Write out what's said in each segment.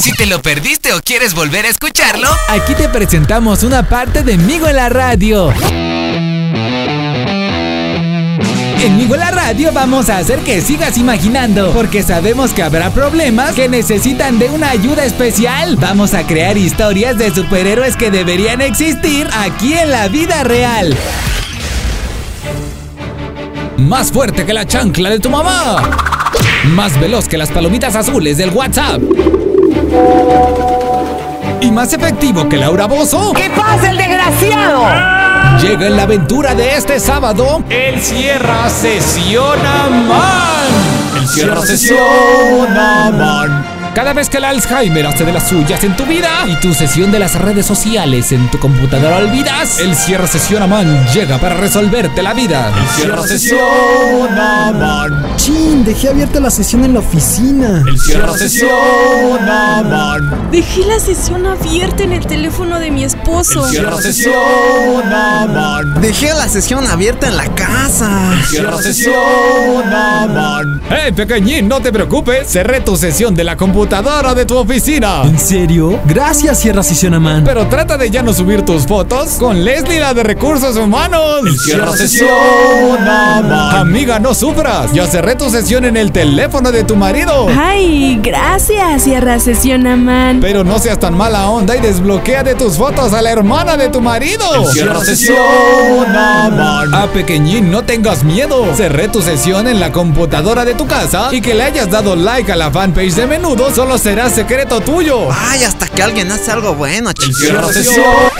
Si te lo perdiste o quieres volver a escucharlo, aquí te presentamos una parte de Migo en la radio. En Migo en la radio vamos a hacer que sigas imaginando, porque sabemos que habrá problemas que necesitan de una ayuda especial. Vamos a crear historias de superhéroes que deberían existir aquí en la vida real. Más fuerte que la chancla de tu mamá. Más veloz que las palomitas azules del WhatsApp. Y más efectivo que Laura Bozo. ¿Qué pasa, el desgraciado? Llega en la aventura de este sábado. El Sierra Sesiona Man. El Sierra Sesiona Man. Cada vez que el Alzheimer hace de las suyas en tu vida y tu sesión de las redes sociales en tu computadora olvidas, el Cierra Sesión Man llega para resolverte la vida. El Cierra Sesión Dejé abierta la sesión en la oficina. El Cierra Sesión Man. Dejé la sesión abierta en el teléfono de mi esposo. El Cierra Sesión Man. Dejé la sesión abierta en la casa. El Cierra Sesión Man. Hey, pequeñín, no te preocupes. Cerré tu sesión de la computadora de tu oficina. ¿En serio? Gracias, Sierra Man. Pero trata de ya no subir tus fotos con Leslie, la de recursos humanos. El Sierra Man. Amiga, no sufras. Ya cerré tu sesión en el teléfono de tu marido. Ay, gracias, Sierra Man. Pero no seas tan mala onda y desbloquea de tus fotos a la hermana de tu marido. Sierra Man. Ah, pequeñín, no tengas miedo. Cerré tu sesión en la computadora de tu casa y que le hayas dado like a la fanpage de menudo solo será secreto tuyo. Ay, hasta que alguien hace algo bueno, chicos.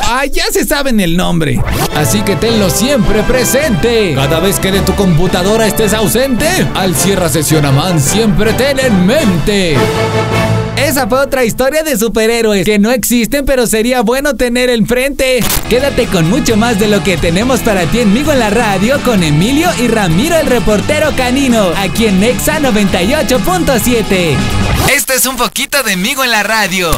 Ay, ya se saben el nombre. Así que tenlo siempre presente. Cada vez que de tu computadora estés ausente, al cierra sesión a man siempre ten en mente. Esa fue otra historia de superhéroes que no existen, pero sería bueno tener enfrente. Quédate con mucho más de lo que tenemos para ti en Migo en la Radio con Emilio y Ramiro el reportero canino, aquí en Nexa 98.7. Este es un poquito de Migo en la Radio.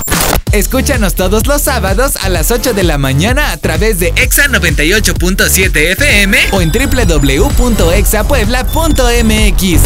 Escúchanos todos los sábados a las 8 de la mañana a través de Exa 98.7 FM o en www.exapuebla.mx.